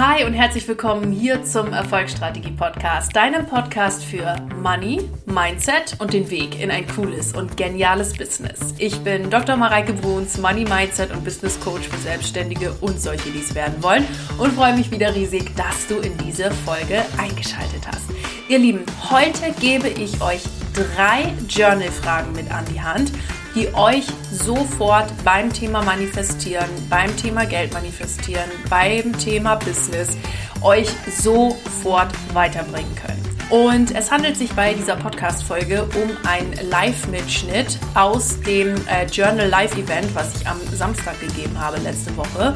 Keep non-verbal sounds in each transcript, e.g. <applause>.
Hi und herzlich willkommen hier zum Erfolgsstrategie Podcast, deinem Podcast für Money, Mindset und den Weg in ein cooles und geniales Business. Ich bin Dr. Mareike Bruns, Money Mindset und Business Coach für Selbstständige und solche, die es werden wollen und freue mich wieder riesig, dass du in diese Folge eingeschaltet hast. Ihr Lieben, heute gebe ich euch drei Journal-Fragen mit an die Hand die euch sofort beim Thema Manifestieren, beim Thema Geld manifestieren, beim Thema Business euch sofort weiterbringen können. Und es handelt sich bei dieser Podcast-Folge um einen Live-Mitschnitt aus dem äh, Journal Live-Event, was ich am Samstag gegeben habe letzte Woche.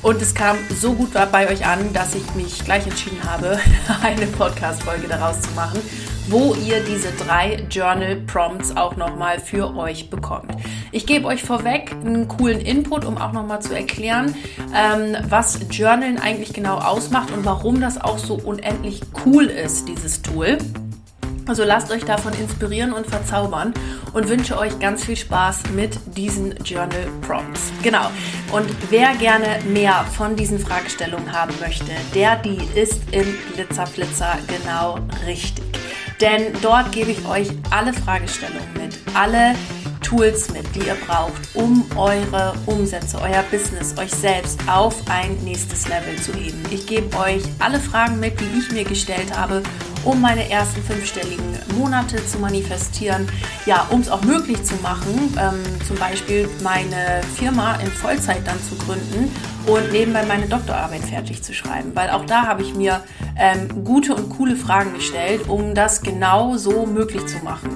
Und es kam so gut bei euch an, dass ich mich gleich entschieden habe, <laughs> eine Podcast-Folge daraus zu machen wo ihr diese drei Journal Prompts auch nochmal für euch bekommt. Ich gebe euch vorweg einen coolen Input, um auch nochmal zu erklären, ähm, was Journalen eigentlich genau ausmacht und warum das auch so unendlich cool ist, dieses Tool. Also lasst euch davon inspirieren und verzaubern und wünsche euch ganz viel Spaß mit diesen Journal Prompts. Genau. Und wer gerne mehr von diesen Fragestellungen haben möchte, der, die ist im Glitzerflitzer genau richtig. Denn dort gebe ich euch alle Fragestellungen mit, alle Tools mit, die ihr braucht, um eure Umsätze, euer Business, euch selbst auf ein nächstes Level zu heben. Ich gebe euch alle Fragen mit, die ich mir gestellt habe, um meine ersten fünfstelligen Monate zu manifestieren. Ja, um es auch möglich zu machen, ähm, zum Beispiel meine Firma in Vollzeit dann zu gründen und nebenbei meine Doktorarbeit fertig zu schreiben. Weil auch da habe ich mir ähm, gute und coole Fragen gestellt, um das genau so möglich zu machen.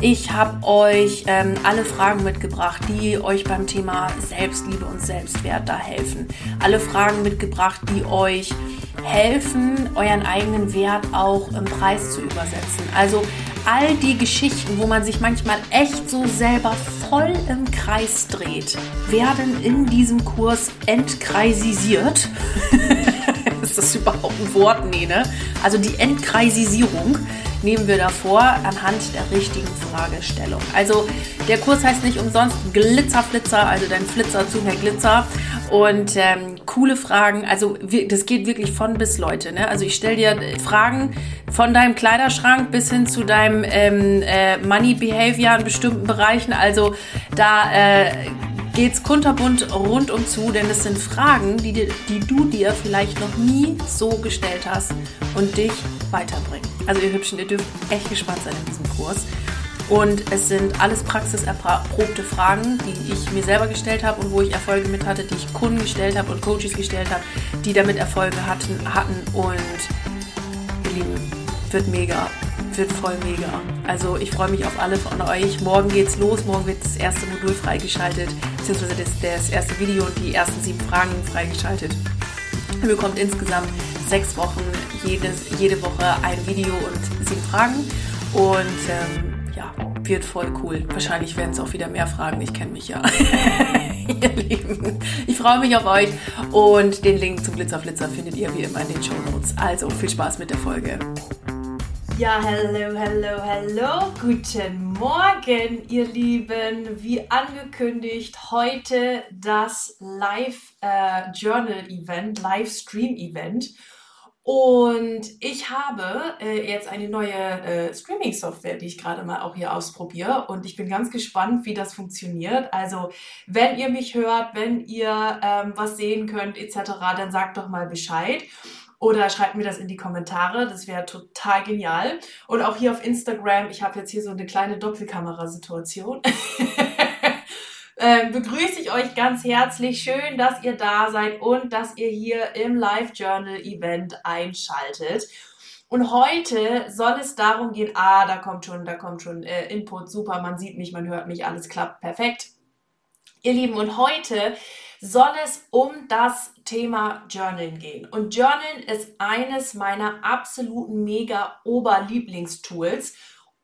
Ich habe euch ähm, alle Fragen mitgebracht, die euch beim Thema Selbstliebe und Selbstwert da helfen. Alle Fragen mitgebracht, die euch helfen, euren eigenen Wert auch im Preis zu übersetzen. Also all die Geschichten, wo man sich manchmal echt so selber voll im Kreis dreht, werden in diesem Kurs entkreisisiert. <laughs> Ist das überhaupt ein Wort? Nee, ne? Also die Entkreisisierung nehmen wir davor anhand der richtigen Fragestellung. Also der Kurs heißt nicht umsonst Glitzerflitzer, also dein Flitzer zu mehr Glitzer und ähm, coole Fragen. Also das geht wirklich von bis Leute. Ne? Also ich stelle dir Fragen von deinem Kleiderschrank bis hin zu deinem ähm, äh, Money Behavior in bestimmten Bereichen. Also da äh, geht's kunterbunt rundum zu, denn es sind Fragen, die, die du dir vielleicht noch nie so gestellt hast und dich weiterbringen. Also ihr Hübschen, ihr dürft echt gespannt sein in diesem Kurs. Und es sind alles praxiserprobte Fragen, die ich mir selber gestellt habe und wo ich Erfolge mit hatte, die ich Kunden gestellt habe und Coaches gestellt habe, die damit Erfolge hatten. hatten. Und ihr Lieben, wird mega, wird voll mega. Also ich freue mich auf alle von euch. Morgen geht's los, morgen wird das erste Modul freigeschaltet, beziehungsweise das, das erste Video und die ersten sieben Fragen freigeschaltet. Ihr bekommt insgesamt sechs Wochen jedes, jede Woche ein Video und sieben Fragen. Und ähm, ja, wird voll cool. Wahrscheinlich werden es auch wieder mehr Fragen. Ich kenne mich ja. <laughs> ihr Lieben, ich freue mich auf euch. Und den Link zum Glitzerflitzer findet ihr wie immer in den Show Notes. Also viel Spaß mit der Folge. Ja, hallo, hallo, hallo. Guten Morgen, ihr Lieben. Wie angekündigt, heute das Live äh, Journal Event, Livestream Event. Und ich habe äh, jetzt eine neue äh, Streaming-Software, die ich gerade mal auch hier ausprobiere. Und ich bin ganz gespannt, wie das funktioniert. Also, wenn ihr mich hört, wenn ihr ähm, was sehen könnt, etc., dann sagt doch mal Bescheid. Oder schreibt mir das in die Kommentare. Das wäre total genial. Und auch hier auf Instagram, ich habe jetzt hier so eine kleine Doppelkamerasituation. <laughs> äh, begrüße ich euch ganz herzlich. Schön, dass ihr da seid und dass ihr hier im Live Journal Event einschaltet. Und heute soll es darum gehen, ah, da kommt schon, da kommt schon äh, Input, super, man sieht mich, man hört mich, alles klappt perfekt. Ihr Lieben, und heute soll es um das Thema Journalen gehen. Und Journalen ist eines meiner absoluten mega Oberlieblingstools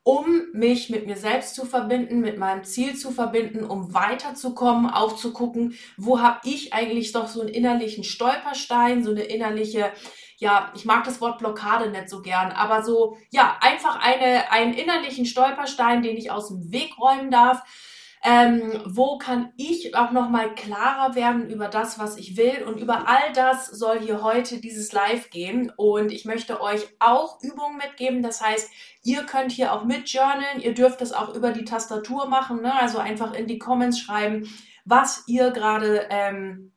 um mich mit mir selbst zu verbinden, mit meinem Ziel zu verbinden, um weiterzukommen, auch zu gucken, wo habe ich eigentlich doch so einen innerlichen Stolperstein, so eine innerliche, ja, ich mag das Wort Blockade nicht so gern, aber so, ja, einfach eine, einen innerlichen Stolperstein, den ich aus dem Weg räumen darf, Ähm, wo kann ich auch noch mal klarer werden über das, was ich will? Und über all das soll hier heute dieses Live gehen. Und ich möchte euch auch Übungen mitgeben. Das heißt, ihr könnt hier auch mit journalen. Ihr dürft es auch über die Tastatur machen. Ne? Also einfach in die Comments schreiben, was ihr gerade ähm,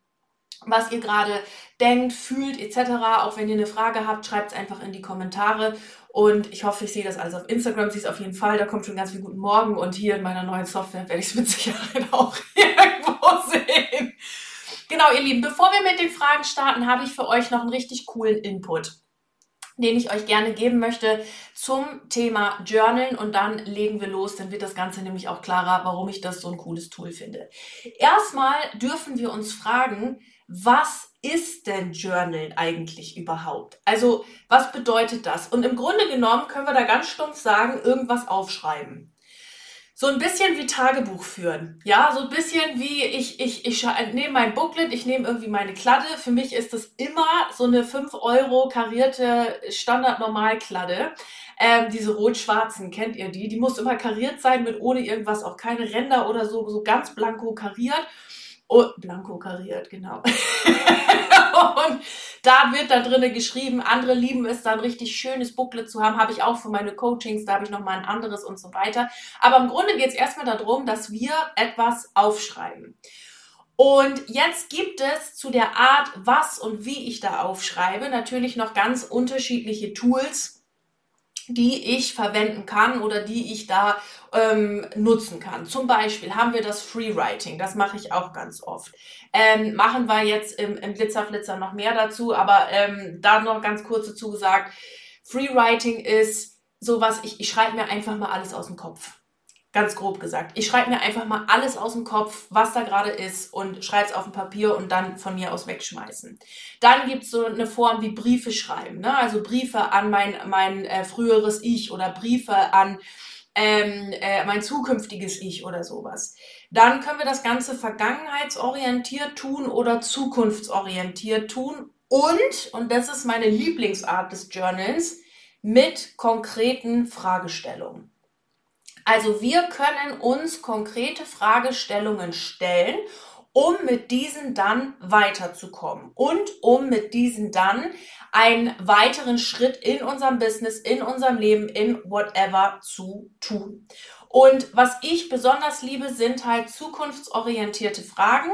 was ihr gerade denkt, fühlt etc. Auch wenn ihr eine Frage habt, schreibt es einfach in die Kommentare. Und ich hoffe, ich sehe das alles auf Instagram, sehe es auf jeden Fall. Da kommt schon ganz viel Guten Morgen. Und hier in meiner neuen Software werde ich es mit Sicherheit <laughs> auch irgendwo sehen. Genau, ihr Lieben, bevor wir mit den Fragen starten, habe ich für euch noch einen richtig coolen Input den ich euch gerne geben möchte zum Thema Journalen und dann legen wir los, dann wird das Ganze nämlich auch klarer, warum ich das so ein cooles Tool finde. Erstmal dürfen wir uns fragen, was ist denn Journal eigentlich überhaupt? Also, was bedeutet das? Und im Grunde genommen können wir da ganz stumpf sagen, irgendwas aufschreiben. So ein bisschen wie Tagebuch führen. Ja, so ein bisschen wie ich, ich, ich nehme mein Booklet, ich nehme irgendwie meine Kladde. Für mich ist das immer so eine 5 Euro karierte Standard-Normal-Kladde. Ähm, diese rot-schwarzen, kennt ihr die? Die muss immer kariert sein mit ohne irgendwas, auch keine Ränder oder so, so ganz blanko kariert. Oh, blanko kariert, genau. <laughs> und da wird da drinnen geschrieben, andere lieben es, da ein richtig schönes Booklet zu haben, habe ich auch für meine Coachings, da habe ich nochmal ein anderes und so weiter. Aber im Grunde geht es erstmal darum, dass wir etwas aufschreiben. Und jetzt gibt es zu der Art, was und wie ich da aufschreibe, natürlich noch ganz unterschiedliche Tools, die ich verwenden kann oder die ich da ähm, nutzen kann. Zum Beispiel haben wir das Freewriting, das mache ich auch ganz oft. Ähm, machen wir jetzt im, im Glitzerflitzer noch mehr dazu, aber ähm, da noch ganz kurz dazu gesagt, Freewriting ist sowas, ich, ich schreibe mir einfach mal alles aus dem Kopf. Ganz grob gesagt. Ich schreibe mir einfach mal alles aus dem Kopf, was da gerade ist und schreibe es auf ein Papier und dann von mir aus wegschmeißen. Dann gibt es so eine Form wie Briefe schreiben. Ne? Also Briefe an mein, mein äh, früheres Ich oder Briefe an ähm, äh, mein zukünftiges Ich oder sowas. Dann können wir das Ganze vergangenheitsorientiert tun oder zukunftsorientiert tun. Und, und das ist meine Lieblingsart des Journals, mit konkreten Fragestellungen. Also wir können uns konkrete Fragestellungen stellen, um mit diesen dann weiterzukommen und um mit diesen dann einen weiteren Schritt in unserem Business, in unserem Leben, in whatever zu tun. Und was ich besonders liebe, sind halt zukunftsorientierte Fragen,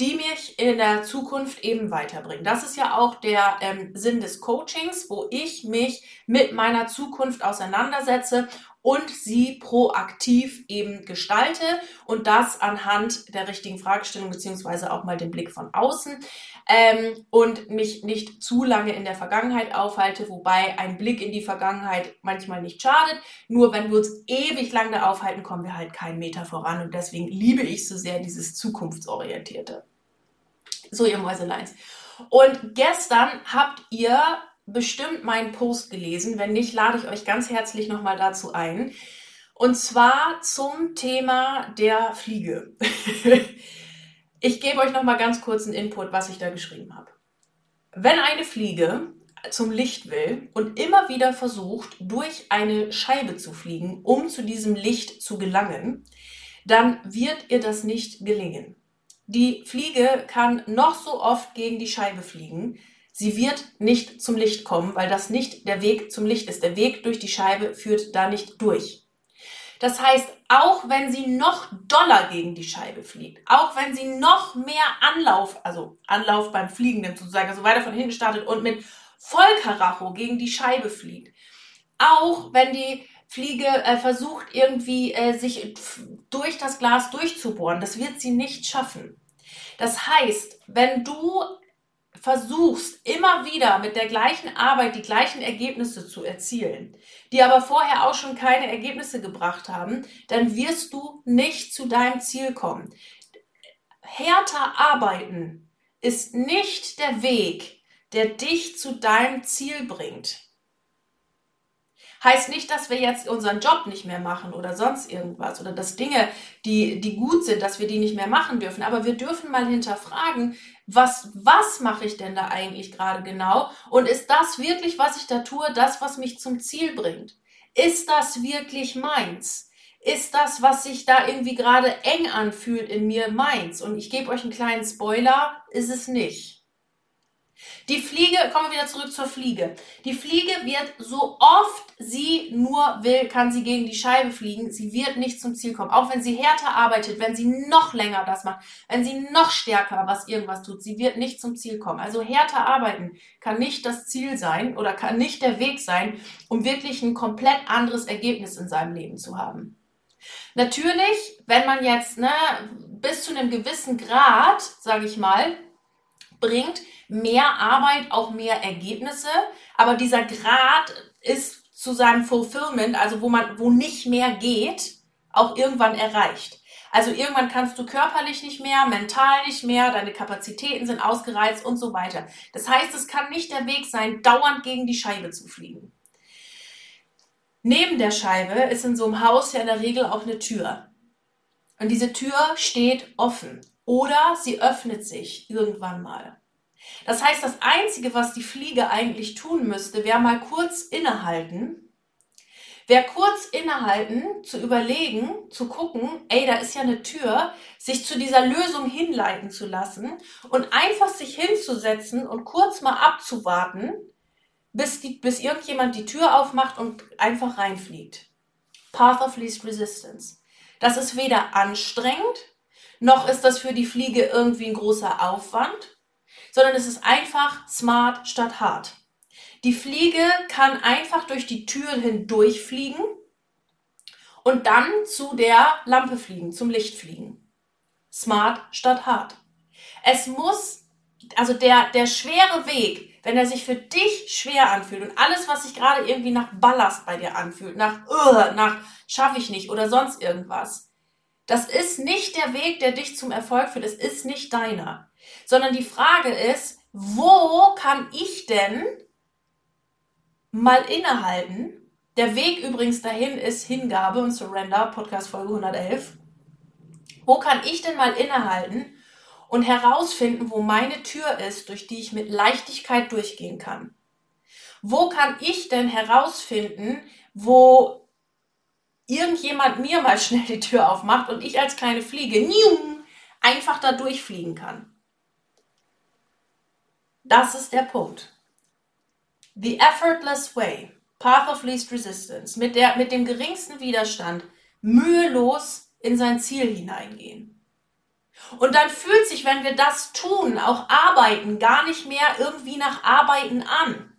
die mich in der Zukunft eben weiterbringen. Das ist ja auch der ähm, Sinn des Coachings, wo ich mich mit meiner Zukunft auseinandersetze und sie proaktiv eben gestalte und das anhand der richtigen Fragestellung beziehungsweise auch mal den Blick von außen ähm, und mich nicht zu lange in der Vergangenheit aufhalte, wobei ein Blick in die Vergangenheit manchmal nicht schadet. Nur wenn wir uns ewig lang da aufhalten, kommen wir halt keinen Meter voran und deswegen liebe ich so sehr dieses zukunftsorientierte. So, ihr Mäuseleins. Und gestern habt ihr bestimmt meinen Post gelesen. Wenn nicht, lade ich euch ganz herzlich nochmal dazu ein. Und zwar zum Thema der Fliege. <laughs> ich gebe euch nochmal ganz kurz einen Input, was ich da geschrieben habe. Wenn eine Fliege zum Licht will und immer wieder versucht, durch eine Scheibe zu fliegen, um zu diesem Licht zu gelangen, dann wird ihr das nicht gelingen. Die Fliege kann noch so oft gegen die Scheibe fliegen. Sie wird nicht zum Licht kommen, weil das nicht der Weg zum Licht ist. Der Weg durch die Scheibe führt da nicht durch. Das heißt, auch wenn sie noch doller gegen die Scheibe fliegt, auch wenn sie noch mehr Anlauf, also Anlauf beim Fliegen nimmt sozusagen, also weiter von hinten startet und mit Vollkaracho gegen die Scheibe fliegt, auch wenn die Fliege äh, versucht irgendwie äh, sich durch das Glas durchzubohren, das wird sie nicht schaffen. Das heißt, wenn du versuchst immer wieder mit der gleichen Arbeit die gleichen Ergebnisse zu erzielen, die aber vorher auch schon keine Ergebnisse gebracht haben, dann wirst du nicht zu deinem Ziel kommen. Härter arbeiten ist nicht der Weg, der dich zu deinem Ziel bringt. Heißt nicht, dass wir jetzt unseren Job nicht mehr machen oder sonst irgendwas oder dass Dinge, die, die gut sind, dass wir die nicht mehr machen dürfen. Aber wir dürfen mal hinterfragen, was, was mache ich denn da eigentlich gerade genau? Und ist das wirklich, was ich da tue, das, was mich zum Ziel bringt? Ist das wirklich meins? ist das, was sich da irgendwie gerade eng anfühlt in mir, meins. Und ich gebe euch einen kleinen Spoiler, ist es nicht. Die Fliege, kommen wir wieder zurück zur Fliege. Die Fliege wird so oft sie nur will, kann sie gegen die Scheibe fliegen. Sie wird nicht zum Ziel kommen. Auch wenn sie härter arbeitet, wenn sie noch länger das macht, wenn sie noch stärker was irgendwas tut, sie wird nicht zum Ziel kommen. Also härter arbeiten kann nicht das Ziel sein oder kann nicht der Weg sein, um wirklich ein komplett anderes Ergebnis in seinem Leben zu haben. Natürlich, wenn man jetzt ne, bis zu einem gewissen Grad, sage ich mal, bringt mehr Arbeit auch mehr Ergebnisse, aber dieser Grad ist zu seinem Fulfillment, also wo man, wo nicht mehr geht, auch irgendwann erreicht. Also irgendwann kannst du körperlich nicht mehr, mental nicht mehr, deine Kapazitäten sind ausgereizt und so weiter. Das heißt, es kann nicht der Weg sein, dauernd gegen die Scheibe zu fliegen. Neben der Scheibe ist in so einem Haus ja in der Regel auch eine Tür. Und diese Tür steht offen oder sie öffnet sich irgendwann mal. Das heißt, das Einzige, was die Fliege eigentlich tun müsste, wäre mal kurz innehalten. Wäre kurz innehalten, zu überlegen, zu gucken, ey, da ist ja eine Tür, sich zu dieser Lösung hinleiten zu lassen und einfach sich hinzusetzen und kurz mal abzuwarten, bis, die, bis irgendjemand die Tür aufmacht und einfach reinfliegt. Path of Least Resistance. Das ist weder anstrengend, noch ist das für die Fliege irgendwie ein großer Aufwand sondern es ist einfach smart statt hart. Die Fliege kann einfach durch die Türen hindurch fliegen und dann zu der Lampe fliegen, zum Licht fliegen. Smart statt hart. Es muss, also der, der schwere Weg, wenn er sich für dich schwer anfühlt und alles, was sich gerade irgendwie nach Ballast bei dir anfühlt, nach, uh, nach schaffe ich nicht oder sonst irgendwas, das ist nicht der Weg, der dich zum Erfolg führt. Es ist nicht deiner sondern die Frage ist, wo kann ich denn mal innehalten? Der Weg übrigens dahin ist Hingabe und Surrender, Podcast Folge 111. Wo kann ich denn mal innehalten und herausfinden, wo meine Tür ist, durch die ich mit Leichtigkeit durchgehen kann? Wo kann ich denn herausfinden, wo irgendjemand mir mal schnell die Tür aufmacht und ich als kleine Fliege einfach da durchfliegen kann? Das ist der Punkt. The effortless way, path of least resistance, mit, der, mit dem geringsten Widerstand, mühelos in sein Ziel hineingehen. Und dann fühlt sich, wenn wir das tun, auch Arbeiten gar nicht mehr irgendwie nach Arbeiten an.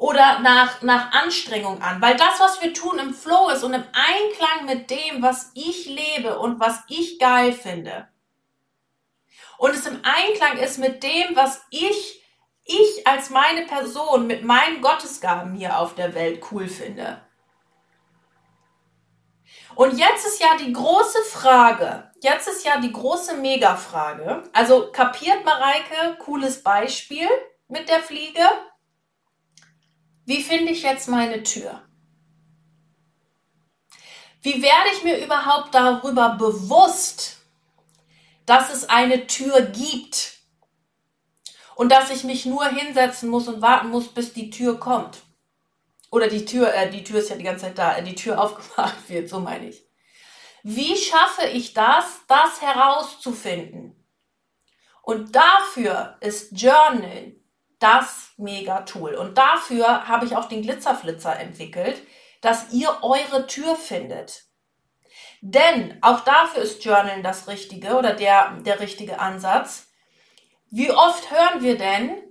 Oder nach, nach Anstrengung an. Weil das, was wir tun, im Flow ist und im Einklang mit dem, was ich lebe und was ich geil finde und es im Einklang ist mit dem, was ich, ich als meine Person mit meinen Gottesgaben hier auf der Welt cool finde. Und jetzt ist ja die große Frage, jetzt ist ja die große Mega-Frage. Also kapiert Mareike, cooles Beispiel mit der Fliege. Wie finde ich jetzt meine Tür? Wie werde ich mir überhaupt darüber bewusst, dass es eine Tür gibt und dass ich mich nur hinsetzen muss und warten muss, bis die Tür kommt. Oder die Tür, äh, die Tür ist ja die ganze Zeit da, äh, die Tür <laughs> aufgemacht wird, so meine ich. Wie schaffe ich das, das herauszufinden? Und dafür ist Journal das Mega-Tool. Und dafür habe ich auch den Glitzerflitzer entwickelt, dass ihr eure Tür findet. Denn auch dafür ist Journalen das Richtige oder der, der richtige Ansatz. Wie oft hören wir denn,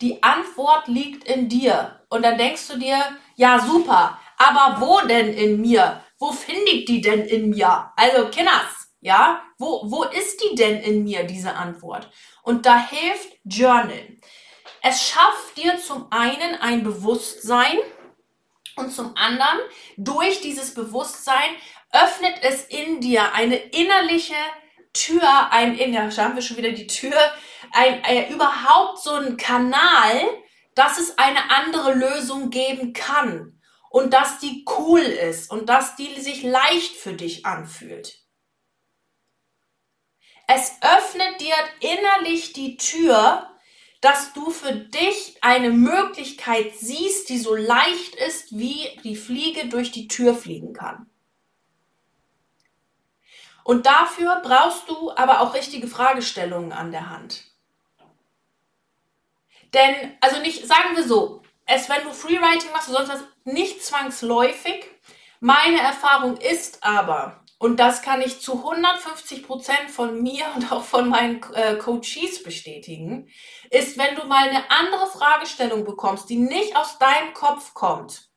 die Antwort liegt in dir. Und dann denkst du dir, ja super, aber wo denn in mir? Wo finde ich die denn in mir? Also Kinders, ja, wo, wo ist die denn in mir, diese Antwort? Und da hilft Journal. Es schafft dir zum einen ein Bewusstsein, und zum anderen, durch dieses Bewusstsein öffnet es in dir eine innerliche Tür, ein, in, ja, da haben wir schon wieder die Tür, ein, ein, überhaupt so ein Kanal, dass es eine andere Lösung geben kann und dass die cool ist und dass die sich leicht für dich anfühlt. Es öffnet dir innerlich die Tür, dass du für dich eine Möglichkeit siehst, die so leicht ist, wie die Fliege durch die Tür fliegen kann. Und dafür brauchst du aber auch richtige Fragestellungen an der Hand. Denn, also nicht, sagen wir so, es, wenn du Freewriting machst, du sonst was, nicht zwangsläufig. Meine Erfahrung ist aber, und das kann ich zu 150 Prozent von mir und auch von meinen äh, Coaches bestätigen, ist, wenn du mal eine andere Fragestellung bekommst, die nicht aus deinem Kopf kommt.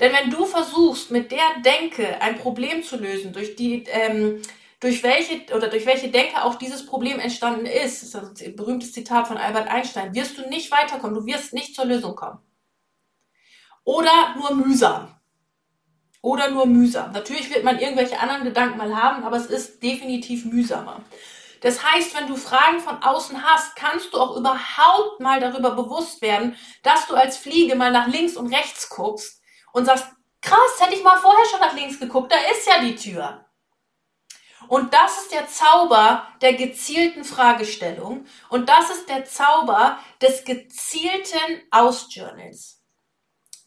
Denn wenn du versuchst, mit der Denke ein Problem zu lösen, durch die, ähm, durch welche oder durch welche Denke auch dieses Problem entstanden ist, das ist ein berühmtes Zitat von Albert Einstein, wirst du nicht weiterkommen, du wirst nicht zur Lösung kommen. Oder nur mühsam. Oder nur mühsam. Natürlich wird man irgendwelche anderen Gedanken mal haben, aber es ist definitiv mühsamer. Das heißt, wenn du Fragen von außen hast, kannst du auch überhaupt mal darüber bewusst werden, dass du als Fliege mal nach links und rechts guckst und sagst, krass, hätte ich mal vorher schon nach links geguckt, da ist ja die Tür. Und das ist der Zauber der gezielten Fragestellung und das ist der Zauber des gezielten Ausjournals.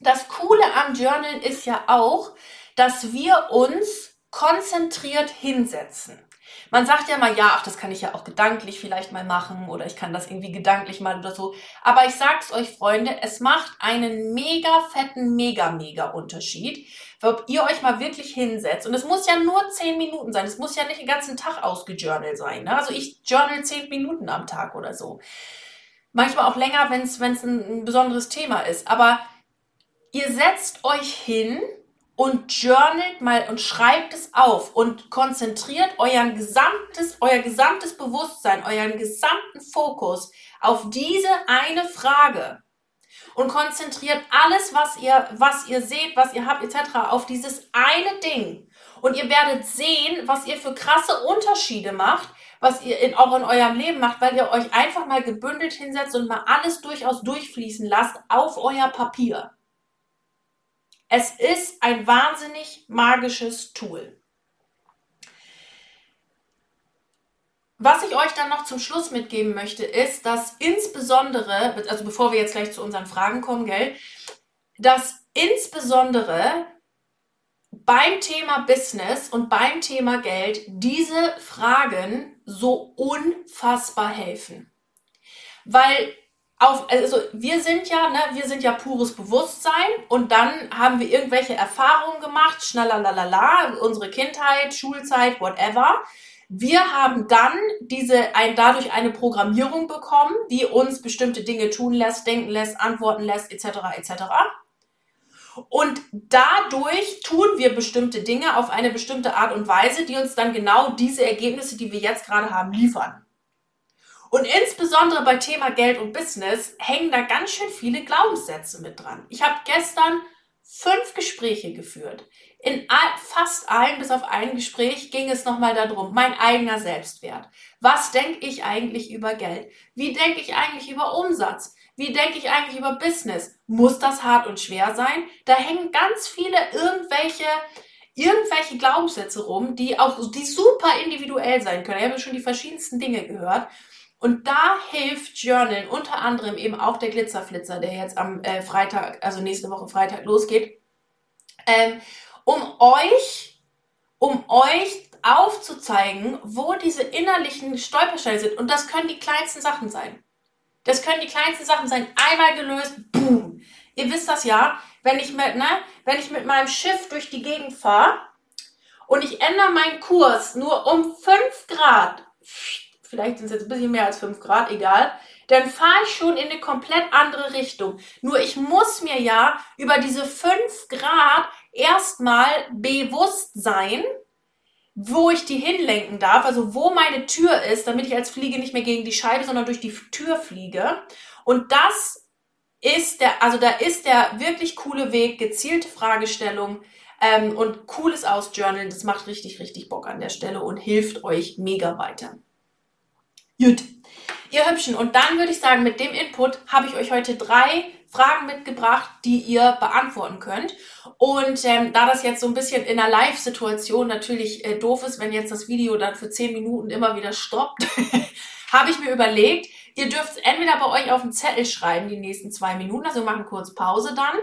Das Coole am Journal ist ja auch, dass wir uns konzentriert hinsetzen. Man sagt ja mal, ja, ach, das kann ich ja auch gedanklich vielleicht mal machen oder ich kann das irgendwie gedanklich mal oder so. Aber ich sag's euch, Freunde, es macht einen mega fetten, mega, mega Unterschied, ob ihr euch mal wirklich hinsetzt. Und es muss ja nur zehn Minuten sein. Es muss ja nicht den ganzen Tag ausgejournalt sein. Ne? Also ich journal zehn Minuten am Tag oder so. Manchmal auch länger, wenn es ein besonderes Thema ist. Aber ihr setzt euch hin und journalt mal und schreibt es auf und konzentriert euer gesamtes, euer gesamtes Bewusstsein, euren gesamten Fokus auf diese eine Frage und konzentriert alles, was ihr, was ihr seht, was ihr habt, etc. auf dieses eine Ding. Und ihr werdet sehen, was ihr für krasse Unterschiede macht, was ihr in, auch in eurem Leben macht, weil ihr euch einfach mal gebündelt hinsetzt und mal alles durchaus durchfließen lasst auf euer Papier. Es ist ein wahnsinnig magisches Tool. Was ich euch dann noch zum Schluss mitgeben möchte, ist, dass insbesondere, also bevor wir jetzt gleich zu unseren Fragen kommen, gell, dass insbesondere beim Thema Business und beim Thema Geld diese Fragen so unfassbar helfen. Weil auf, also wir sind ja, ne, wir sind ja pures Bewusstsein und dann haben wir irgendwelche Erfahrungen gemacht, schnallalalala, unsere Kindheit, Schulzeit, whatever. Wir haben dann diese, ein, dadurch eine Programmierung bekommen, die uns bestimmte Dinge tun lässt, denken lässt, antworten lässt, etc., etc. Und dadurch tun wir bestimmte Dinge auf eine bestimmte Art und Weise, die uns dann genau diese Ergebnisse, die wir jetzt gerade haben, liefern. Und insbesondere bei Thema Geld und Business hängen da ganz schön viele Glaubenssätze mit dran. Ich habe gestern fünf Gespräche geführt. In fast allen, bis auf ein Gespräch, ging es nochmal darum, mein eigener Selbstwert. Was denke ich eigentlich über Geld? Wie denke ich eigentlich über Umsatz? Wie denke ich eigentlich über Business? Muss das hart und schwer sein? Da hängen ganz viele irgendwelche irgendwelche Glaubenssätze rum, die auch die super individuell sein können. Ich habe schon die verschiedensten Dinge gehört. Und da hilft Journal unter anderem eben auch der Glitzerflitzer, der jetzt am äh, Freitag, also nächste Woche Freitag losgeht, ähm, um euch, um euch aufzuzeigen, wo diese innerlichen Stolpersteine sind. Und das können die kleinsten Sachen sein. Das können die kleinsten Sachen sein. Einmal gelöst, boom. Ihr wisst das ja, wenn ich mit, ne, wenn ich mit meinem Schiff durch die Gegend fahre und ich ändere meinen Kurs nur um 5 Grad, vielleicht sind es jetzt ein bisschen mehr als 5 Grad, egal, dann fahre ich schon in eine komplett andere Richtung. Nur ich muss mir ja über diese 5 Grad erstmal bewusst sein, wo ich die hinlenken darf, also wo meine Tür ist, damit ich als Fliege nicht mehr gegen die Scheibe, sondern durch die Tür fliege. Und das ist der, also da ist der wirklich coole Weg, gezielte Fragestellung ähm, und cooles Ausjournalen. Das macht richtig, richtig Bock an der Stelle und hilft euch mega weiter. Gut. Ihr Hübschen, und dann würde ich sagen, mit dem Input habe ich euch heute drei Fragen mitgebracht, die ihr beantworten könnt. Und ähm, da das jetzt so ein bisschen in einer Live-Situation natürlich äh, doof ist, wenn jetzt das Video dann für zehn Minuten immer wieder stoppt, <laughs> habe ich mir überlegt, Ihr dürft entweder bei euch auf den Zettel schreiben, die nächsten zwei Minuten, also machen kurz Pause dann.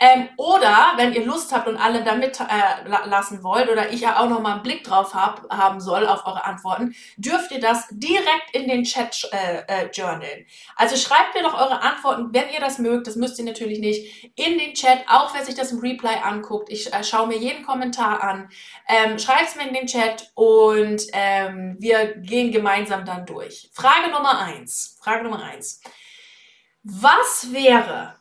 Ähm, oder wenn ihr Lust habt und alle da mit äh, lassen wollt oder ich ja auch noch mal einen Blick drauf hab, haben soll auf eure Antworten, dürft ihr das direkt in den Chat äh, äh, journalen. Also schreibt mir doch eure Antworten, wenn ihr das mögt, das müsst ihr natürlich nicht, in den Chat, auch wer sich das im Replay anguckt. Ich äh, schaue mir jeden Kommentar an. Ähm, Schreibt es mir in den Chat und ähm, wir gehen gemeinsam dann durch. Frage Nummer eins. Frage Nummer eins. Was wäre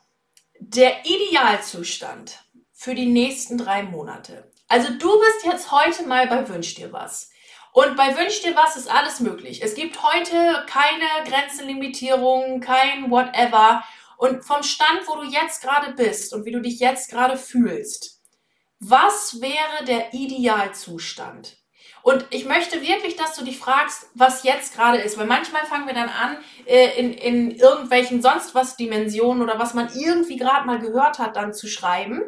der Idealzustand für die nächsten drei Monate. Also du bist jetzt heute mal bei Wünsch dir was. Und bei Wünsch dir was ist alles möglich. Es gibt heute keine Grenzenlimitierungen, kein whatever. Und vom Stand, wo du jetzt gerade bist und wie du dich jetzt gerade fühlst, was wäre der Idealzustand? Und ich möchte wirklich, dass du dich fragst, was jetzt gerade ist. Weil manchmal fangen wir dann an, äh, in, in irgendwelchen sonst was Dimensionen oder was man irgendwie gerade mal gehört hat, dann zu schreiben.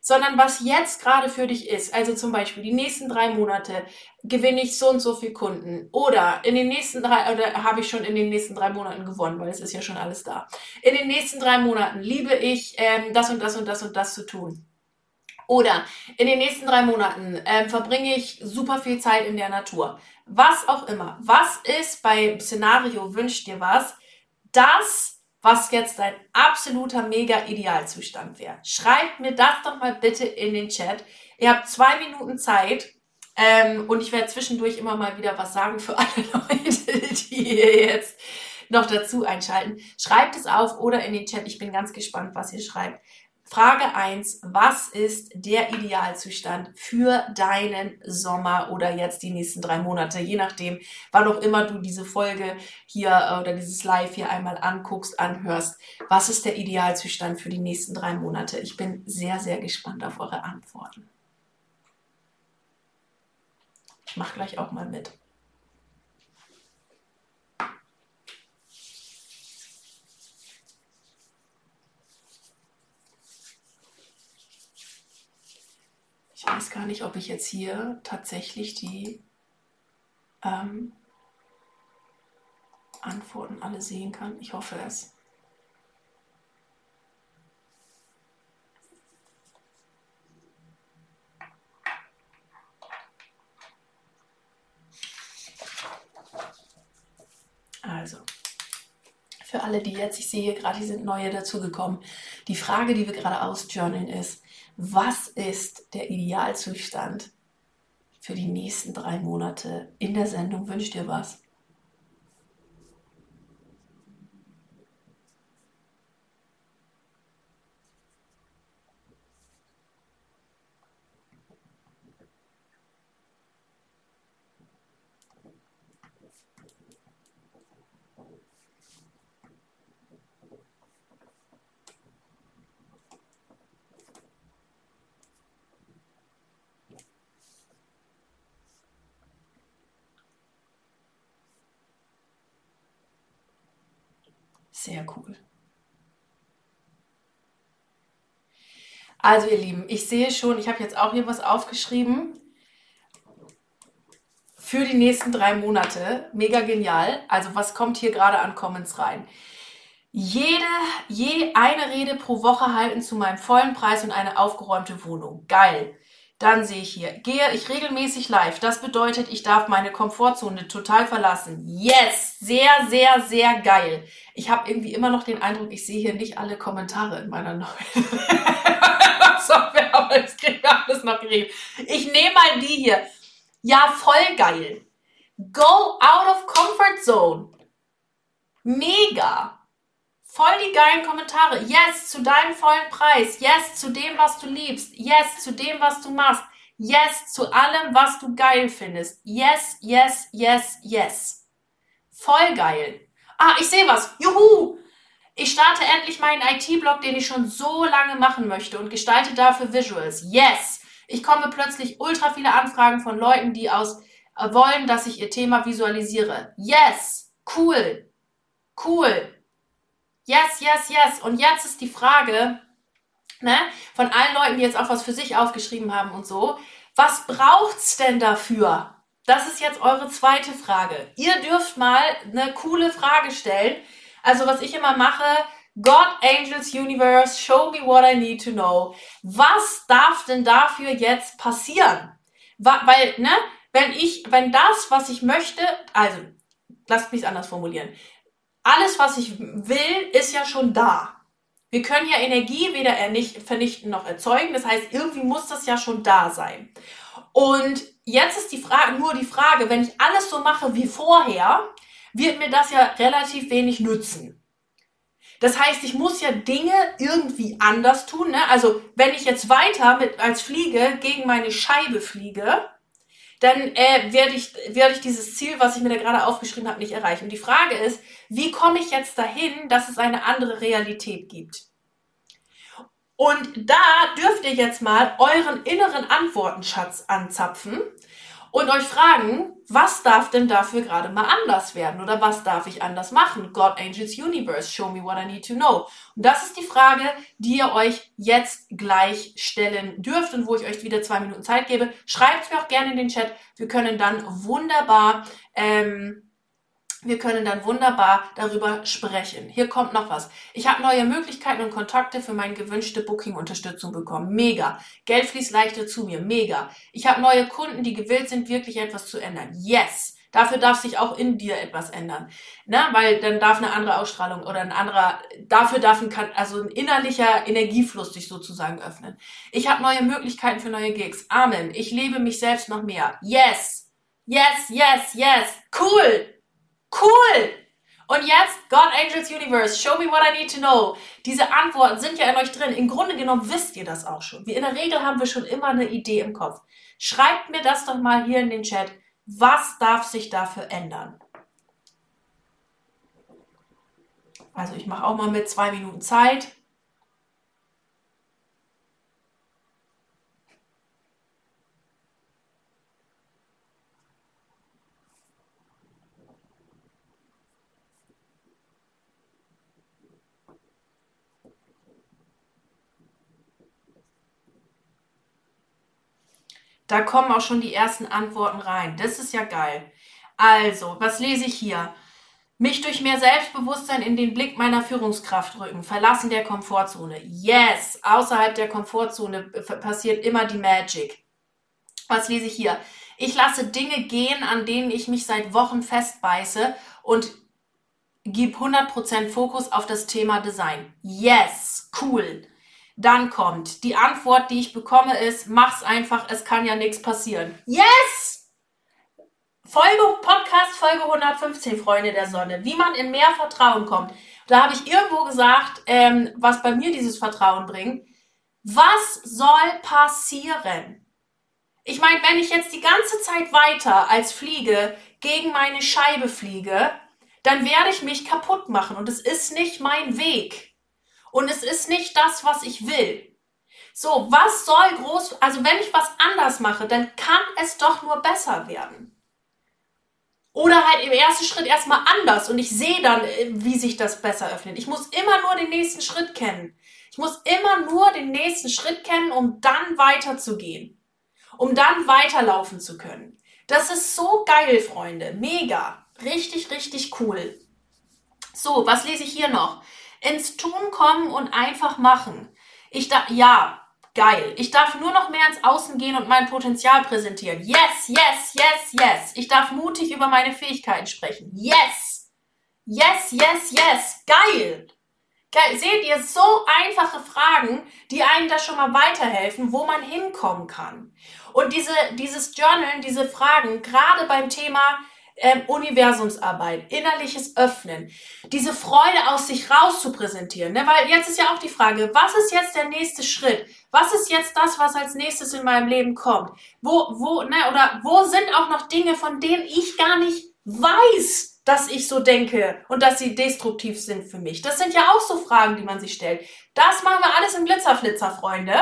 Sondern was jetzt gerade für dich ist. Also zum Beispiel die nächsten drei Monate gewinne ich so und so viel Kunden. Oder in den nächsten drei, oder habe ich schon in den nächsten drei Monaten gewonnen, weil es ist ja schon alles da. In den nächsten drei Monaten liebe ich ähm, das und das und das und das zu tun. Oder in den nächsten drei Monaten äh, verbringe ich super viel Zeit in der Natur. Was auch immer. Was ist bei Szenario wünscht dir was? Das, was jetzt dein absoluter mega Idealzustand wäre. Schreibt mir das doch mal bitte in den Chat. Ihr habt zwei Minuten Zeit. Ähm, und ich werde zwischendurch immer mal wieder was sagen für <laughs> alle Leute, die jetzt noch dazu einschalten. Schreibt es auf oder in den Chat. Ich bin ganz gespannt, was ihr schreibt. Frage eins: Was ist der Idealzustand für deinen Sommer oder jetzt die nächsten drei Monate, je nachdem, wann auch immer du diese Folge hier äh, oder dieses Live hier einmal anguckst, anhörst. Was ist der Idealzustand für die nächsten drei Monate? Ich bin sehr, sehr gespannt auf eure Antworten. Ich mache gleich auch mal mit. Ich weiß gar nicht, ob ich jetzt hier tatsächlich die ähm, Antworten alle sehen kann. Ich hoffe es. Also, für alle, die jetzt, ich sehe gerade, die sind neue dazugekommen. Die Frage, die wir gerade ausjournalen, ist, was ist der Idealzustand für die nächsten drei Monate in der Sendung Wünsch dir was? Sehr cool. Also ihr Lieben, ich sehe schon, ich habe jetzt auch hier was aufgeschrieben für die nächsten drei Monate. Mega genial. Also was kommt hier gerade an Comments rein? Jede, je eine Rede pro Woche halten zu meinem vollen Preis und eine aufgeräumte Wohnung. Geil. Dann sehe ich hier, gehe ich regelmäßig live. Das bedeutet, ich darf meine Komfortzone total verlassen. Yes, sehr, sehr, sehr geil. Ich habe irgendwie immer noch den Eindruck, ich sehe hier nicht alle Kommentare in meiner neuen <laughs> Software, aber das kriegen wir alles noch geregelt. Ich nehme mal die hier. Ja, voll geil. Go out of comfort zone. Mega. Voll die geilen Kommentare. Yes, zu deinem vollen Preis. Yes, zu dem, was du liebst. Yes, zu dem, was du machst. Yes, zu allem, was du geil findest. Yes, yes, yes, yes. Voll geil. Ah, ich sehe was. Juhu! Ich starte endlich meinen IT-Blog, den ich schon so lange machen möchte und gestalte dafür Visuals. Yes! Ich komme plötzlich ultra viele Anfragen von Leuten, die aus äh, wollen, dass ich ihr Thema visualisiere. Yes! Cool! Cool! Yes, yes, yes. Und jetzt ist die Frage, ne, von allen Leuten, die jetzt auch was für sich aufgeschrieben haben und so, was braucht's denn dafür? das ist jetzt eure zweite Frage. Ihr dürft mal eine coole Frage stellen. Also was ich immer mache, God, Angels, Universe, show me what I need to know. Was darf denn dafür jetzt passieren? Weil, ne, wenn ich, wenn das, was ich möchte, also, lasst mich es anders formulieren. Alles, was ich will, ist ja schon da. Wir können ja Energie weder vernichten noch erzeugen. Das heißt, irgendwie muss das ja schon da sein. Und jetzt ist die Frage, nur die Frage, wenn ich alles so mache wie vorher, wird mir das ja relativ wenig nützen. Das heißt, ich muss ja Dinge irgendwie anders tun. Ne? Also wenn ich jetzt weiter mit als Fliege gegen meine Scheibe fliege, dann äh, werde ich, werde ich dieses Ziel, was ich mir da gerade aufgeschrieben habe, nicht erreichen. Und die Frage ist, wie komme ich jetzt dahin, dass es eine andere Realität gibt? Und da dürft ihr jetzt mal euren inneren Antwortenschatz anzapfen und euch fragen, was darf denn dafür gerade mal anders werden oder was darf ich anders machen? God, Angels, Universe, show me what I need to know. Und das ist die Frage, die ihr euch jetzt gleich stellen dürft und wo ich euch wieder zwei Minuten Zeit gebe. Schreibt mir auch gerne in den Chat. Wir können dann wunderbar ähm, wir können dann wunderbar darüber sprechen. Hier kommt noch was. Ich habe neue Möglichkeiten und Kontakte für meine gewünschte Booking-Unterstützung bekommen. Mega. Geld fließt leichter zu mir. Mega. Ich habe neue Kunden, die gewillt sind, wirklich etwas zu ändern. Yes. Dafür darf sich auch in dir etwas ändern. Ne? Weil dann darf eine andere Ausstrahlung oder ein anderer, dafür darf ein, also ein innerlicher Energiefluss sich sozusagen öffnen. Ich habe neue Möglichkeiten für neue Gigs. Amen. Ich lebe mich selbst noch mehr. Yes. Yes, yes, yes. Cool. Cool! Und jetzt, God, Angels, Universe, show me what I need to know. Diese Antworten sind ja in euch drin. Im Grunde genommen wisst ihr das auch schon. Wir in der Regel haben wir schon immer eine Idee im Kopf. Schreibt mir das doch mal hier in den Chat. Was darf sich dafür ändern? Also ich mache auch mal mit zwei Minuten Zeit. Da kommen auch schon die ersten Antworten rein. Das ist ja geil. Also, was lese ich hier? Mich durch mehr Selbstbewusstsein in den Blick meiner Führungskraft rücken. Verlassen der Komfortzone. Yes, außerhalb der Komfortzone passiert immer die Magic. Was lese ich hier? Ich lasse Dinge gehen, an denen ich mich seit Wochen festbeiße und gebe 100% Fokus auf das Thema Design. Yes, cool. Dann kommt die Antwort, die ich bekomme, ist, mach's einfach, es kann ja nichts passieren. Yes! Folge, Podcast Folge 115, Freunde der Sonne. Wie man in mehr Vertrauen kommt. Da habe ich irgendwo gesagt, ähm, was bei mir dieses Vertrauen bringt. Was soll passieren? Ich meine, wenn ich jetzt die ganze Zeit weiter als Fliege gegen meine Scheibe fliege, dann werde ich mich kaputt machen und es ist nicht mein Weg und es ist nicht das, was ich will. So, was soll groß, also wenn ich was anders mache, dann kann es doch nur besser werden. Oder halt im ersten Schritt erstmal anders und ich sehe dann, äh, wie sich das besser öffnet. Ich muss immer nur den nächsten Schritt kennen. Ich muss immer nur den nächsten Schritt kennen, um dann weiterzugehen. Um dann weiterlaufen zu können. Das ist so geil, Freunde. Mega. Richtig, richtig cool. So, was lese ich hier noch? Ins Tun kommen und einfach machen. Ich da, ja, geil. Ich darf nur noch mehr ins Außen gehen und mein Potenzial präsentieren. Yes, yes, yes, yes. Ich darf mutig über meine Fähigkeiten sprechen. Yes. Yes, yes, yes. Geil. Geil. Seht ihr, so einfache Fragen, die einem da schon mal weiterhelfen, wo man hinkommen kann. Und diese, dieses Journal, diese Fragen, gerade beim Thema ähm, Universumsarbeit, innerliches Öffnen, diese Freude aus sich raus zu präsentieren. Ne? Weil jetzt ist ja auch die Frage, was ist jetzt der nächste Schritt? Was ist jetzt das, was als nächstes in meinem Leben kommt? Wo, wo, ne, oder wo sind auch noch Dinge, von denen ich gar nicht weiß, dass ich so denke und dass sie destruktiv sind für mich? Das sind ja auch so Fragen, die man sich stellt. Das machen wir alles im Glitzerflitzer, Freunde.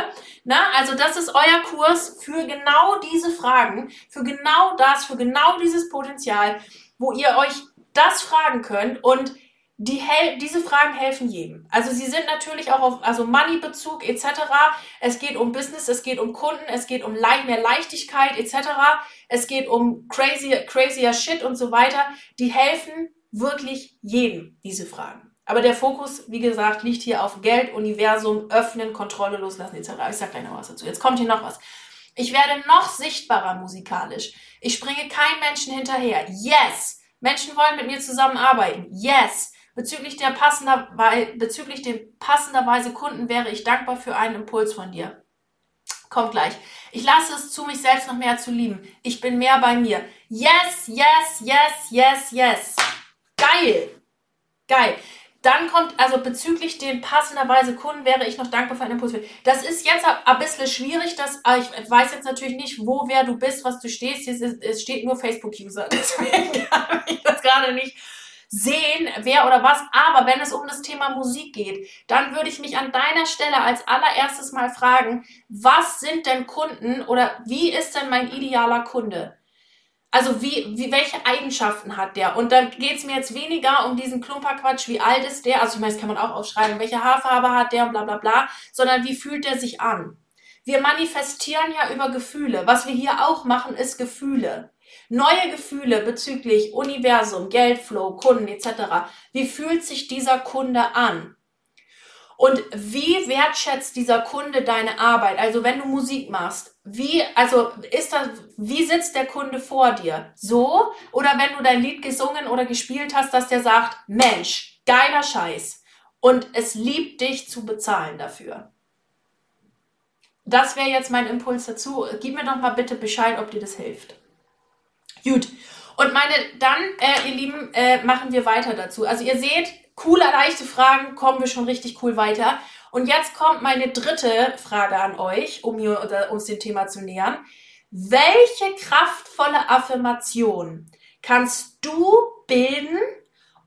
Na, also das ist euer Kurs für genau diese Fragen, für genau das, für genau dieses Potenzial, wo ihr euch das fragen könnt und die hel diese Fragen helfen jedem. Also sie sind natürlich auch auf also Money-Bezug etc. Es geht um Business, es geht um Kunden, es geht um le mehr Leichtigkeit etc. Es geht um crazy, crazier Shit und so weiter. Die helfen wirklich jedem, diese Fragen. Aber der Fokus, wie gesagt, liegt hier auf Geld, Universum, öffnen, Kontrolle loslassen etc. Ich sag gleich noch was dazu. Jetzt kommt hier noch was. Ich werde noch sichtbarer musikalisch. Ich springe kein Menschen hinterher. Yes! Menschen wollen mit mir zusammenarbeiten. Yes! Bezüglich der passender, bezüglich dem passenderweise Kunden wäre ich dankbar für einen Impuls von dir. Kommt gleich. Ich lasse es zu, mich selbst noch mehr zu lieben. Ich bin mehr bei mir. Yes, yes, yes, yes, yes. Geil. Geil. Dann kommt, also bezüglich den passenderweise Kunden wäre ich noch dankbar für einen Impuls. Das ist jetzt ein bisschen schwierig, dass, ich weiß jetzt natürlich nicht, wo, wer du bist, was du stehst. Es steht nur Facebook-User. <laughs> Deswegen <laughs> kann ich das gerade nicht sehen, wer oder was. Aber wenn es um das Thema Musik geht, dann würde ich mich an deiner Stelle als allererstes mal fragen, was sind denn Kunden oder wie ist denn mein idealer Kunde? Also wie, wie welche Eigenschaften hat der? Und da geht es mir jetzt weniger um diesen Klumperquatsch, wie alt ist der, also ich meine, das kann man auch aufschreiben, welche Haarfarbe hat der und bla bla bla, sondern wie fühlt der sich an? Wir manifestieren ja über Gefühle. Was wir hier auch machen, ist Gefühle. Neue Gefühle bezüglich Universum, Geldflow, Kunden etc. Wie fühlt sich dieser Kunde an? Und wie wertschätzt dieser Kunde deine Arbeit? Also wenn du Musik machst, wie, also ist das, wie sitzt der Kunde vor dir? So? Oder wenn du dein Lied gesungen oder gespielt hast, dass der sagt, Mensch, geiler Scheiß. Und es liebt dich zu bezahlen dafür. Das wäre jetzt mein Impuls dazu. Gib mir doch mal bitte Bescheid, ob dir das hilft. Gut. Und meine, dann, äh, ihr Lieben, äh, machen wir weiter dazu. Also ihr seht, coole, leichte Fragen, kommen wir schon richtig cool weiter. Und jetzt kommt meine dritte Frage an euch, um hier, oder, uns dem Thema zu nähern. Welche kraftvolle Affirmation kannst du bilden,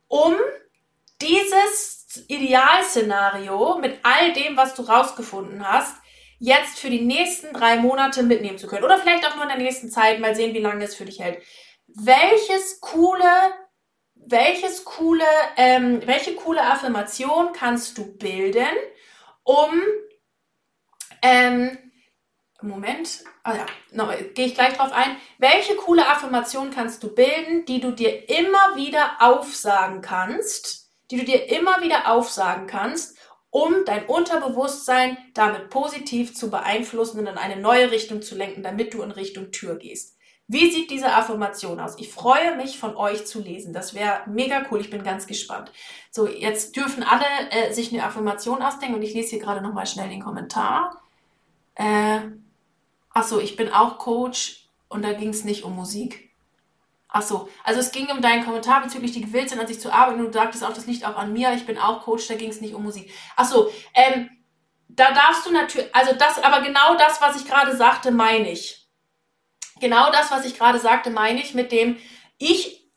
um dieses Idealszenario mit all dem, was du rausgefunden hast, jetzt für die nächsten drei Monate mitnehmen zu können. Oder vielleicht auch nur in der nächsten Zeit, mal sehen, wie lange es für dich hält. Welches coole, welches coole, ähm, welche coole Affirmation kannst du bilden, um ähm, Moment, ah ja, no, gehe ich gleich drauf ein. Welche coole Affirmation kannst du bilden, die du dir immer wieder aufsagen kannst, die du dir immer wieder aufsagen kannst, um dein Unterbewusstsein damit positiv zu beeinflussen und in eine neue Richtung zu lenken, damit du in Richtung Tür gehst. Wie sieht diese Affirmation aus? Ich freue mich von euch zu lesen. Das wäre mega cool. Ich bin ganz gespannt. So, jetzt dürfen alle äh, sich eine Affirmation ausdenken und ich lese hier gerade nochmal schnell den Kommentar. Äh, achso, ich bin auch Coach und da ging es nicht um Musik. Ach so, also es ging um deinen Kommentar bezüglich die gewillt sind, an sich zu arbeiten du sagtest auch, das liegt auch an mir, ich bin auch Coach, da ging es nicht um Musik. Ach so, ähm, da darfst du natürlich, also das, aber genau das, was ich gerade sagte, meine ich. Genau das, was ich gerade sagte, meine ich mit dem, ich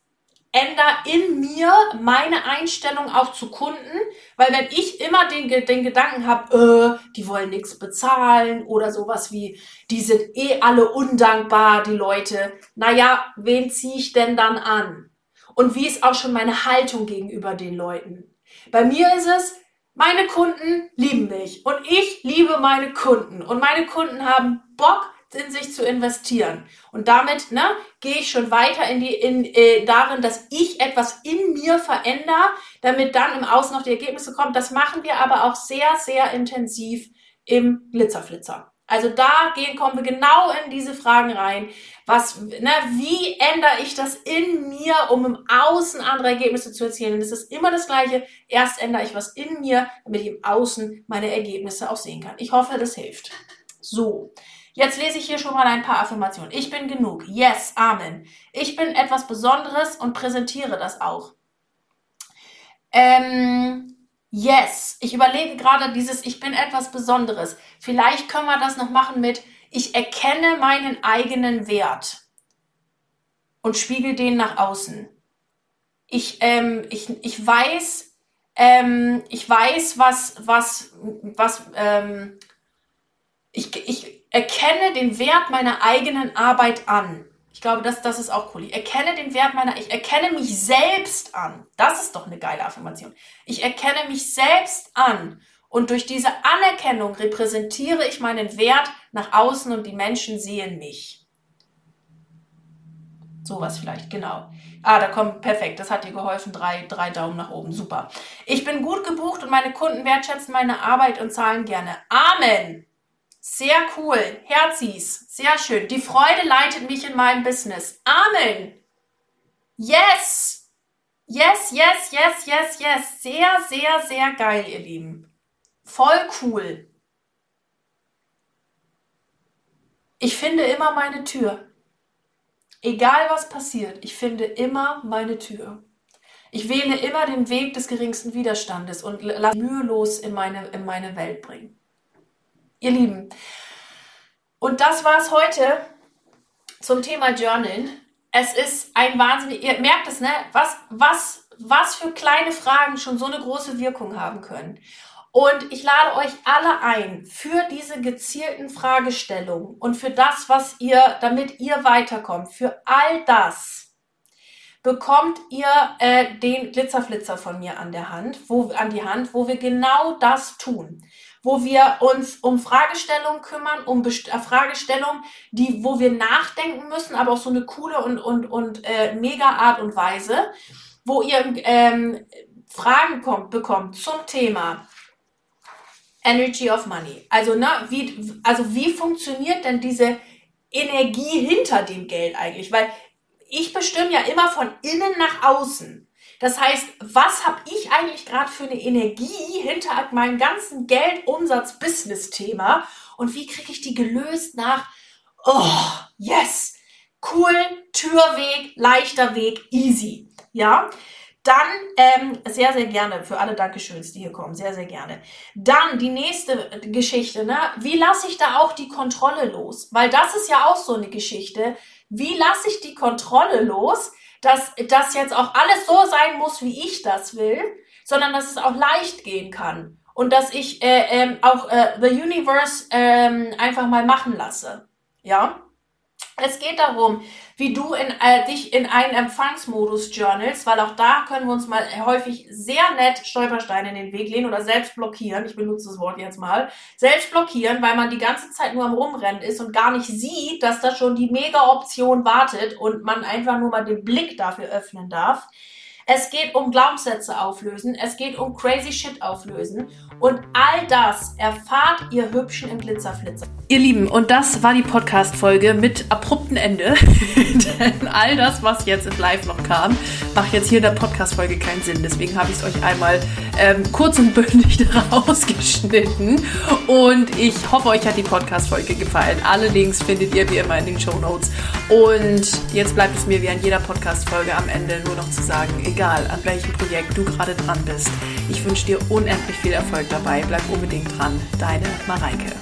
ändere in mir meine Einstellung auch zu Kunden, weil wenn ich immer den, den Gedanken habe, äh, die wollen nichts bezahlen oder sowas wie, die sind eh alle undankbar, die Leute, naja, wen ziehe ich denn dann an? Und wie ist auch schon meine Haltung gegenüber den Leuten? Bei mir ist es, meine Kunden lieben mich und ich liebe meine Kunden und meine Kunden haben Bock, in sich zu investieren. Und damit ne, gehe ich schon weiter in die, in, äh, darin, dass ich etwas in mir verändere, damit dann im Außen noch die Ergebnisse kommen. Das machen wir aber auch sehr, sehr intensiv im Glitzerflitzer. Also da gehen, kommen wir genau in diese Fragen rein. Was, ne, wie ändere ich das in mir, um im Außen andere Ergebnisse zu erzielen? Und es ist immer das Gleiche. Erst ändere ich was in mir, damit ich im Außen meine Ergebnisse auch sehen kann. Ich hoffe, das hilft. So. Jetzt lese ich hier schon mal ein paar Affirmationen. Ich bin genug. Yes, Amen. Ich bin etwas Besonderes und präsentiere das auch. Ähm, yes. Ich überlege gerade dieses Ich bin etwas Besonderes. Vielleicht können wir das noch machen mit Ich erkenne meinen eigenen Wert und spiegel den nach außen. Ich, ähm, ich, ich weiß, ähm, ich weiß, was, was, was, ähm, ich, ich, erkenne den Wert meiner eigenen Arbeit an. Ich glaube, das, das ist auch cool. Ich erkenne den Wert meiner, ich erkenne mich selbst an. Das ist doch eine geile Affirmation. Ich erkenne mich selbst an. Und durch diese Anerkennung repräsentiere ich meinen Wert nach außen und die Menschen sehen mich. Sowas vielleicht, genau. Ah, da kommt perfekt. Das hat dir geholfen. Drei, drei Daumen nach oben. Super. Ich bin gut gebucht und meine Kunden wertschätzen meine Arbeit und zahlen gerne. Amen. Sehr cool. Herzis. Sehr schön. Die Freude leitet mich in meinem Business. Amen. Yes. Yes, yes, yes, yes, yes. Sehr, sehr, sehr geil, ihr Lieben. Voll cool. Ich finde immer meine Tür. Egal was passiert, ich finde immer meine Tür. Ich wähle immer den Weg des geringsten Widerstandes und lasse mühelos in meine, in meine Welt bringen. Ihr Lieben, und das war es heute zum Thema Journalen. Es ist ein Wahnsinn, ihr merkt es, ne? Was, was, was für kleine Fragen schon so eine große Wirkung haben können. Und ich lade euch alle ein für diese gezielten Fragestellungen und für das, was ihr, damit ihr weiterkommt, für all das bekommt ihr äh, den Glitzerflitzer von mir an der Hand, wo, an die Hand, wo wir genau das tun wo wir uns um Fragestellungen kümmern, um Best äh, Fragestellungen, die, wo wir nachdenken müssen, aber auf so eine coole und, und, und äh, mega Art und Weise, wo ihr ähm, Fragen kommt, bekommt zum Thema Energy of Money. Also, ne, wie, also wie funktioniert denn diese Energie hinter dem Geld eigentlich? Weil ich bestimme ja immer von innen nach außen. Das heißt, was habe ich eigentlich gerade für eine Energie hinter meinem ganzen Geld-Umsatz-Business-Thema und wie kriege ich die gelöst nach, oh, yes, cool, Türweg, leichter Weg, easy. Ja, dann ähm, sehr, sehr gerne für alle Dankeschöns, die hier kommen. Sehr, sehr gerne. Dann die nächste Geschichte. Ne? Wie lasse ich da auch die Kontrolle los? Weil das ist ja auch so eine Geschichte. Wie lasse ich die Kontrolle los, dass das jetzt auch alles so sein muss, wie ich das will, sondern dass es auch leicht gehen kann. Und dass ich äh, ähm, auch äh, The Universe ähm, einfach mal machen lasse. Ja? Es geht darum, wie du in, äh, dich in einen Empfangsmodus journalst, weil auch da können wir uns mal häufig sehr nett Stolpersteine in den Weg lehnen oder selbst blockieren. Ich benutze das Wort jetzt mal. Selbst blockieren, weil man die ganze Zeit nur am Rumrennen ist und gar nicht sieht, dass da schon die Mega-Option wartet und man einfach nur mal den Blick dafür öffnen darf. Es geht um Glaubenssätze auflösen. Es geht um crazy shit auflösen. Und all das erfahrt ihr Hübschen im Glitzerflitzer. Ihr Lieben, und das war die Podcast-Folge mit abruptem Ende. <laughs> Denn all das, was jetzt in Live noch kam, macht jetzt hier in der Podcast-Folge keinen Sinn. Deswegen habe ich es euch einmal ähm, kurz und bündig <laughs> rausgeschnitten. Und ich hoffe, euch hat die Podcast-Folge gefallen. Alle Links findet ihr wie immer in den Show Notes. Und jetzt bleibt es mir wie an jeder Podcast-Folge am Ende nur noch zu sagen, egal an welchem Projekt du gerade dran bist. Ich wünsche dir unendlich viel Erfolg dabei. Bleib unbedingt dran. Deine Mareike.